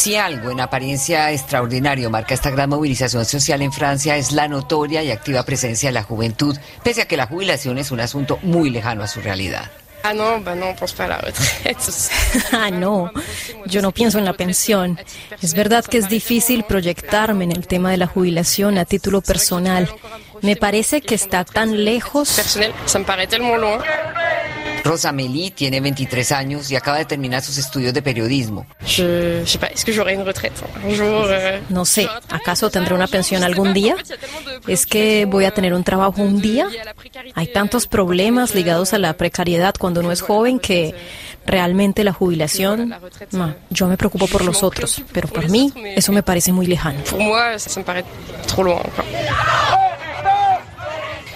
Si algo en apariencia extraordinario marca esta gran movilización social en Francia es la notoria y activa presencia de la juventud, pese a que la jubilación es un asunto muy lejano a su realidad. Ah, no, bah no, pense pas la retraite. ah, no, yo no pienso en la pensión. Es verdad que es difícil proyectarme en el tema de la jubilación a título personal. Me parece que está tan lejos. Personnel, ça me paraît tellement loin. Rosa Meli tiene 23 años y acaba de terminar sus estudios de periodismo. Jour euh, No sé, ¿acaso tendré una pensión algún día? ¿Es que voy a tener un trabajo un día? Hay tantos problemas ligados a la precariedad cuando uno es joven que realmente la jubilación, no, yo me preocupo por los otros, pero para mí eso me parece muy lejano. Pour moi, ça, ça me paraît trop loin encore.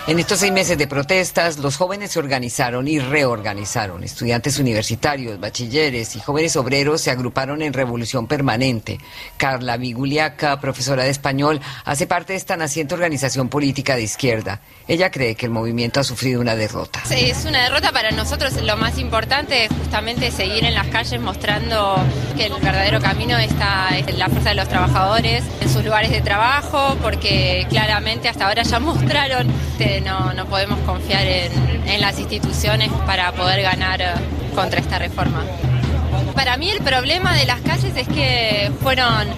En estos seis meses de protestas, los jóvenes se organizaron y reorganizaron. Estudiantes universitarios, bachilleres y jóvenes obreros se agruparon en revolución permanente. Carla Viguliaca, profesora de español, hace parte de esta naciente organización política de izquierda. Ella cree que el movimiento ha sufrido una derrota. Es una derrota para nosotros. Lo más importante es justamente seguir en las calles mostrando que el verdadero camino está en la fuerza de los trabajadores, en sus lugares de trabajo, porque claramente hasta ahora ya mostraron que no, no podemos confiar en, en las instituciones para poder ganar eh, contra esta reforma. Para mí el problema de las calles es que fueron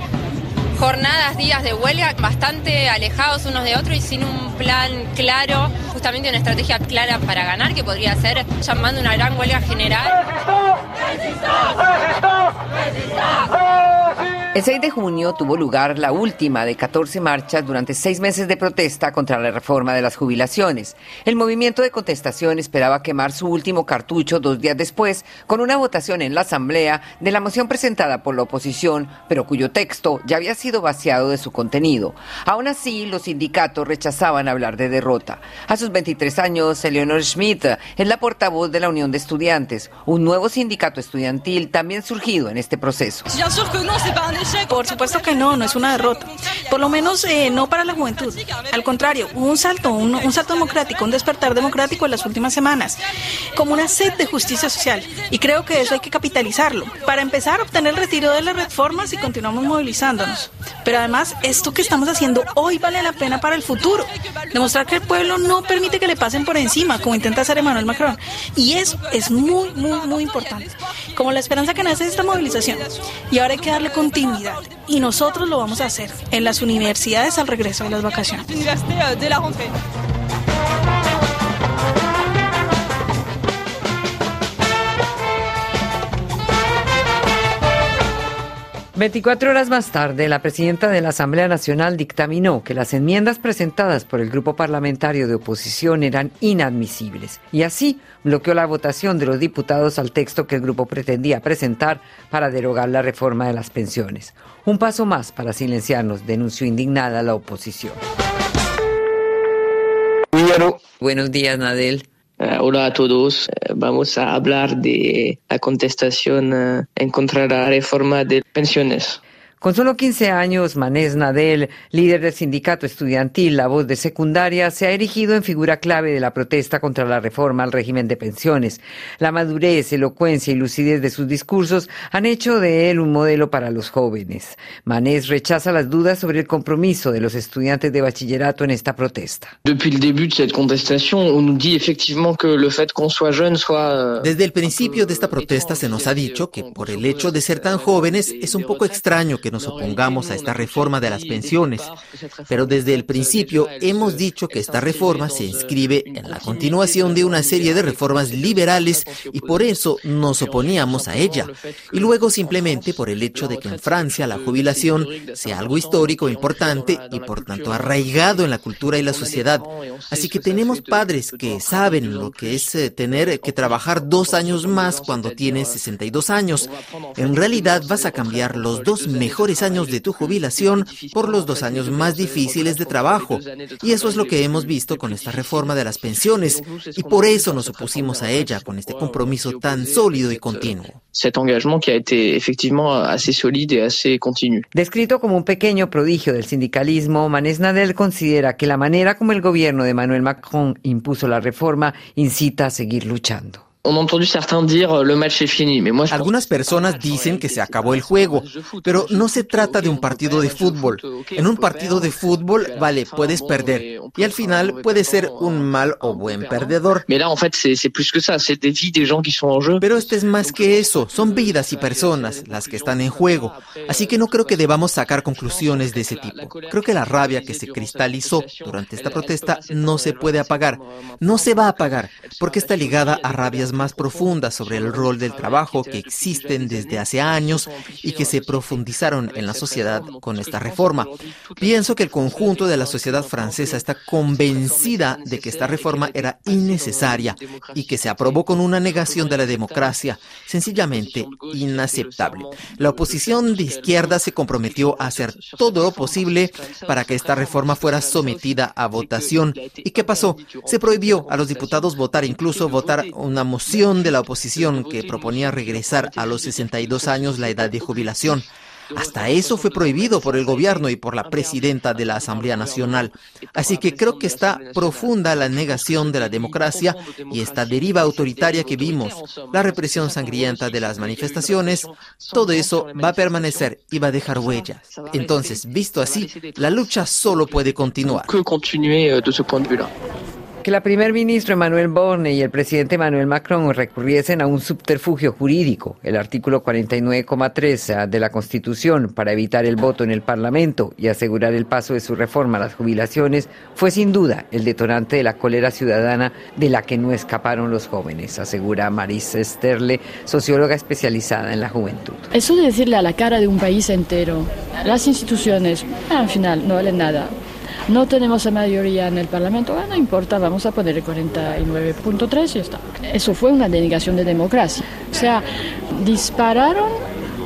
jornadas, días de huelga bastante alejados unos de otros y sin un plan claro, justamente una estrategia clara para ganar, que podría ser llamando una gran huelga general. Resistance! Resistance! Resistance! El 6 de junio tuvo lugar la última de 14 marchas durante seis meses de protesta contra la reforma de las jubilaciones. El movimiento de contestación esperaba quemar su último cartucho dos días después con una votación en la Asamblea de la moción presentada por la oposición, pero cuyo texto ya había sido vaciado de su contenido. Aún así, los sindicatos rechazaban hablar de derrota. A sus 23 años, Eleonor Schmidt es la portavoz de la Unión de Estudiantes, un nuevo sindicato estudiantil también surgido en este proceso. Por supuesto que no, no es una derrota. Por lo menos eh, no para la juventud. Al contrario, un salto, un, un salto democrático, un despertar democrático en las últimas semanas, como una sed de justicia social. Y creo que eso hay que capitalizarlo. Para empezar, obtener el retiro de las reformas y continuamos movilizándonos. Pero además, esto que estamos haciendo hoy vale la pena para el futuro. Demostrar que el pueblo no permite que le pasen por encima, como intenta hacer Emmanuel Macron. Y eso es muy, muy, muy importante. Como la esperanza que nace de esta movilización. Y ahora hay que darle continuidad. Y nosotros lo vamos a hacer en las universidades al regreso de las vacaciones. 24 horas más tarde, la presidenta de la Asamblea Nacional dictaminó que las enmiendas presentadas por el grupo parlamentario de oposición eran inadmisibles y así bloqueó la votación de los diputados al texto que el grupo pretendía presentar para derogar la reforma de las pensiones. Un paso más para silenciarnos, denunció indignada la oposición. Buenos días, Nadel. Uh, hola a todos. Uh, vamos a hablar de la contestación uh, en contra de la reforma de pensiones. Con solo 15 años, Manés Nadel, líder del sindicato estudiantil La Voz de Secundaria, se ha erigido en figura clave de la protesta contra la reforma al régimen de pensiones. La madurez, elocuencia y lucidez de sus discursos han hecho de él un modelo para los jóvenes. Manés rechaza las dudas sobre el compromiso de los estudiantes de bachillerato en esta protesta. Soit... Desde el principio de esta protesta se nos ha dicho que por el hecho de ser tan jóvenes es un poco extraño que nos opongamos a esta reforma de las pensiones, pero desde el principio hemos dicho que esta reforma se inscribe en la continuación de una serie de reformas liberales y por eso nos oponíamos a ella. Y luego simplemente por el hecho de que en Francia la jubilación sea algo histórico, importante y por tanto arraigado en la cultura y la sociedad. Así que tenemos padres que saben lo que es eh, tener que trabajar dos años más cuando tienes 62 años. En realidad vas a cambiar los dos mejores años de tu jubilación por los dos años más difíciles de trabajo. Y eso es lo que hemos visto con esta reforma de las pensiones. Y por eso nos opusimos a ella con este compromiso tan sólido y continuo. Descrito como un pequeño prodigio del sindicalismo, Manés Nadel considera que la manera como el gobierno de Manuel Macron impuso la reforma incita a seguir luchando. Algunas personas dicen que se acabó el juego, pero no se trata de un partido de fútbol. En un partido de fútbol, vale, puedes perder. Y al final puede ser un mal o buen perdedor. Pero este es más que eso, son vidas y personas las que están en juego. Así que no creo que debamos sacar conclusiones de ese tipo. Creo que la rabia que se cristalizó durante esta protesta no se puede apagar. No se va a apagar, porque está ligada a rabias más profundas sobre el rol del trabajo que existen desde hace años y que se profundizaron en la sociedad con esta reforma. Pienso que el conjunto de la sociedad francesa está convencida de que esta reforma era innecesaria y que se aprobó con una negación de la democracia, sencillamente inaceptable. La oposición de izquierda se comprometió a hacer todo lo posible para que esta reforma fuera sometida a votación. ¿Y qué pasó? Se prohibió a los diputados votar, incluso votar una moción de la oposición que proponía regresar a los 62 años la edad de jubilación. Hasta eso fue prohibido por el gobierno y por la presidenta de la Asamblea Nacional. Así que creo que está profunda la negación de la democracia y esta deriva autoritaria que vimos, la represión sangrienta de las manifestaciones, todo eso va a permanecer y va a dejar huellas. Entonces, visto así, la lucha solo puede continuar que la primer ministro Emmanuel Borne y el presidente Emmanuel Macron recurriesen a un subterfugio jurídico, el artículo 49,3 de la Constitución, para evitar el voto en el Parlamento y asegurar el paso de su reforma a las jubilaciones, fue sin duda el detonante de la cólera ciudadana de la que no escaparon los jóvenes, asegura Maris Sterle, socióloga especializada en la juventud. Eso de decirle a la cara de un país entero, las instituciones, al final no valen nada no tenemos la mayoría en el Parlamento, bueno, no importa, vamos a poner el 49.3 y está. Eso fue una denegación de democracia. O sea, dispararon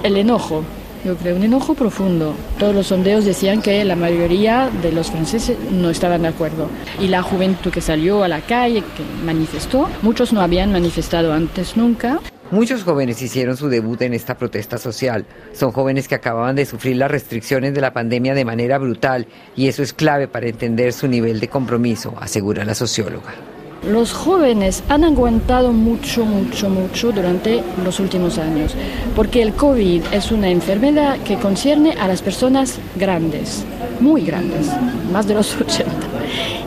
el enojo, yo creo, un enojo profundo. Todos los sondeos decían que la mayoría de los franceses no estaban de acuerdo. Y la juventud que salió a la calle, que manifestó, muchos no habían manifestado antes nunca. Muchos jóvenes hicieron su debut en esta protesta social. Son jóvenes que acababan de sufrir las restricciones de la pandemia de manera brutal y eso es clave para entender su nivel de compromiso, asegura la socióloga. Los jóvenes han aguantado mucho, mucho, mucho durante los últimos años, porque el COVID es una enfermedad que concierne a las personas grandes, muy grandes, más de los 80.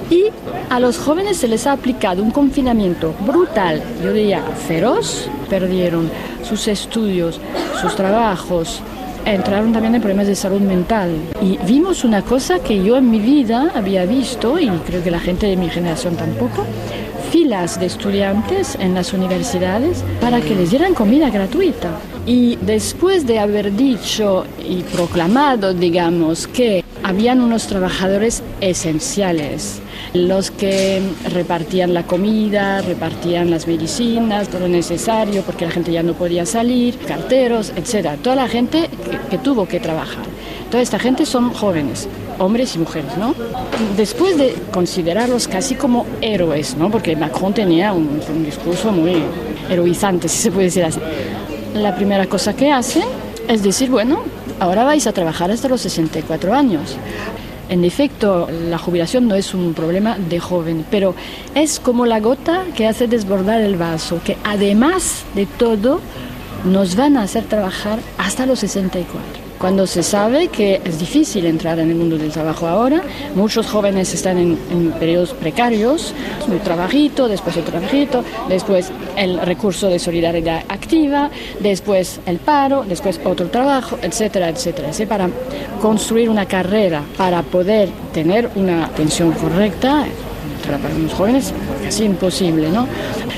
Y a los jóvenes se les ha aplicado un confinamiento brutal, yo diría feroz, perdieron sus estudios, sus trabajos, entraron también en problemas de salud mental. Y vimos una cosa que yo en mi vida había visto, y creo que la gente de mi generación tampoco, filas de estudiantes en las universidades para que les dieran comida gratuita. Y después de haber dicho y proclamado, digamos, que habían unos trabajadores esenciales, los que repartían la comida, repartían las medicinas, todo lo necesario porque la gente ya no podía salir, carteros, etcétera. Toda la gente que, tuvo que trabajar. Toda esta gente son jóvenes, hombres y mujeres, ¿no? Después de considerarlos casi como héroes, ¿no? Porque Macron tenía un, un discurso muy heroizante, si se puede decir así. La primera cosa que hacen es decir, bueno, ahora vais a trabajar hasta los 64 años. En efecto, la jubilación no es un problema de joven, pero es como la gota que hace desbordar el vaso, que además de todo nos van a hacer trabajar hasta los 64 cuando se sabe que es difícil entrar en el mundo del trabajo ahora. Muchos jóvenes están en, periodos precarios, un trabajito, después otro trabajito, después el recurso de solidaridad activa, después el paro, después otro trabajo, etcétera, etcétera. Para construir una carrera, para poder tener una pensión correcta, para los jóvenes casi imposible, ¿no?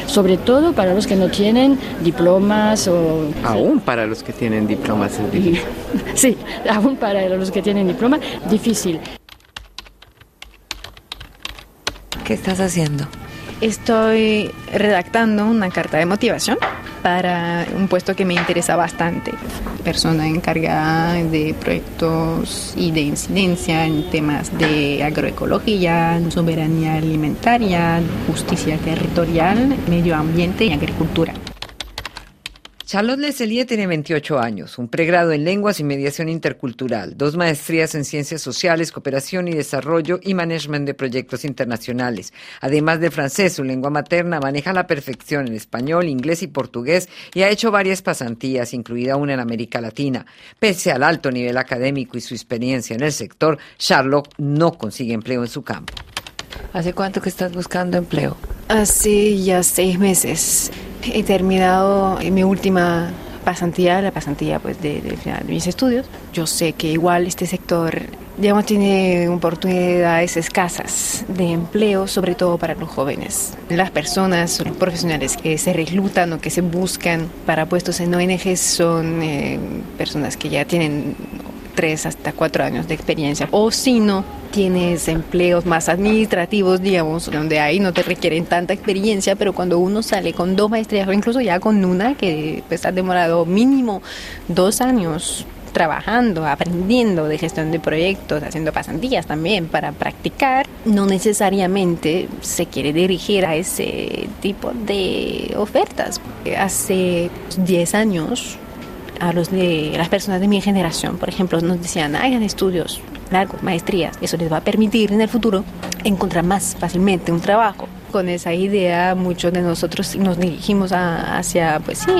Sobre todo para los que no tienen diplomas o... Aún para los que tienen diplomas es difícil. Sí, aún para los que tienen diploma, difícil. ¿Qué estás haciendo? Estoy redactando una carta de motivación para un puesto que me interesa bastante. Persona encargada de proyectos y de incidencia en temas de agroecología, soberanía alimentaria, justicia territorial, medio ambiente y agricultura. Charlotte Leselier tiene 28 años, un pregrado en lenguas y mediación intercultural, dos maestrías en ciencias sociales, cooperación y desarrollo y management de proyectos internacionales. Además de francés, su lengua materna, maneja la perfección en español, inglés y portugués y ha hecho varias pasantías, incluida una en América Latina. Pese al alto nivel académico y su experiencia en el sector, Charlotte no consigue empleo en su campo. ¿Hace cuánto que estás buscando empleo? Hace ya seis meses. He terminado mi última pasantía, la pasantía pues de, de, de mis estudios. Yo sé que igual este sector digamos, tiene oportunidades escasas de empleo, sobre todo para los jóvenes. Las personas, los profesionales que se reclutan o que se buscan para puestos en ONG son eh, personas que ya tienen tres hasta cuatro años de experiencia. O si no, tienes empleos más administrativos, digamos, donde ahí no te requieren tanta experiencia, pero cuando uno sale con dos maestrías o incluso ya con una que pues, demorado mínimo dos años trabajando, aprendiendo de gestión de proyectos, haciendo pasantías también para practicar, no necesariamente se quiere dirigir a ese tipo de ofertas. Hace 10 años a los de las personas de mi generación, por ejemplo, nos decían, hagan estudios largos, maestrías, eso les va a permitir en el futuro encontrar más fácilmente un trabajo. Con esa idea, muchos de nosotros nos dirigimos a, hacia, pues sí,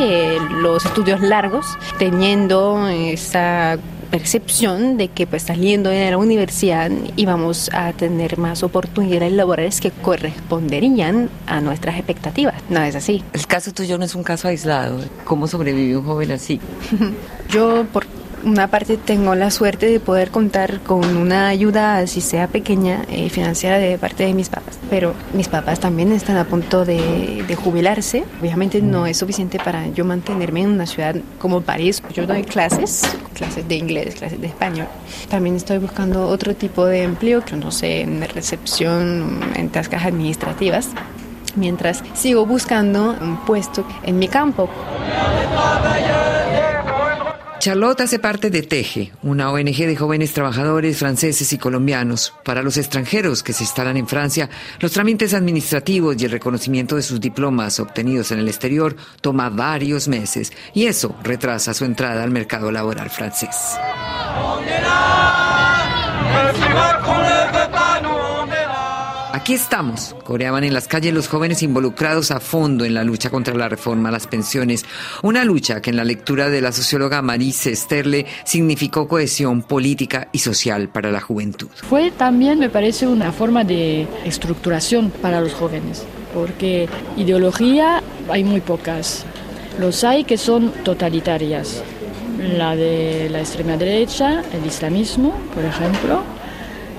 los estudios largos, teniendo esa percepción de que pues saliendo de la universidad íbamos a tener más oportunidades laborales que corresponderían a nuestras expectativas. No es así. El caso tuyo no es un caso aislado. ¿Cómo sobrevive un joven así? Yo por una parte tengo la suerte de poder contar con una ayuda, así sea pequeña, eh, financiera de parte de mis papás. Pero mis papás también están a punto de, de, jubilarse. Obviamente no es suficiente para yo mantenerme en una ciudad como París. Yo doy clases, clases de inglés, clases de español. También estoy buscando otro tipo de empleo, yo no sé, en recepción, en tascas administrativas mientras sigo buscando un puesto en mi campo. Charlotte hace parte de Teje, una ONG de jóvenes trabajadores franceses y colombianos. Para los extranjeros que se instalan en Francia, los trámites administrativos y el reconocimiento de sus diplomas obtenidos en el exterior toma varios meses y eso retrasa su entrada al mercado laboral francés. Aquí estamos, coreaban en las calles los jóvenes involucrados a fondo en la lucha contra la reforma a las pensiones, una lucha que en la lectura de la socióloga Marise Sterle significó cohesión política y social para la juventud. Fue también, me parece, una forma de estructuración para los jóvenes, porque ideología hay muy pocas. Los hay que son totalitarias, la de la extrema derecha, el islamismo, por ejemplo,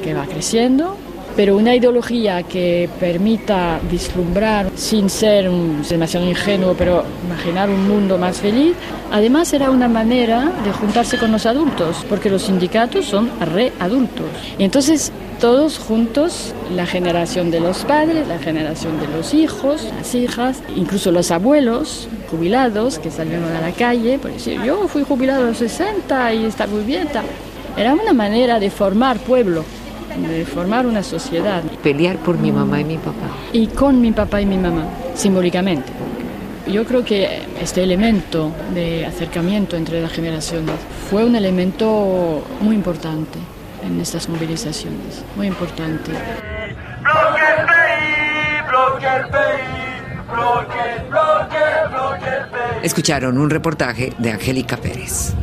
que va creciendo, pero una ideología que permita vislumbrar, sin ser demasiado ingenuo, pero imaginar un mundo más feliz, además era una manera de juntarse con los adultos, porque los sindicatos son readultos. Entonces todos juntos, la generación de los padres, la generación de los hijos, las hijas, incluso los abuelos jubilados que salieron a la calle, por decir, yo fui jubilado a los 60 y está muy bien. Era una manera de formar pueblo de formar una sociedad. Pelear por mi mamá y mi papá. Y con mi papá y mi mamá, simbólicamente. Yo creo que este elemento de acercamiento entre las generaciones fue un elemento muy importante en estas movilizaciones, muy importante. Escucharon un reportaje de Angélica Pérez.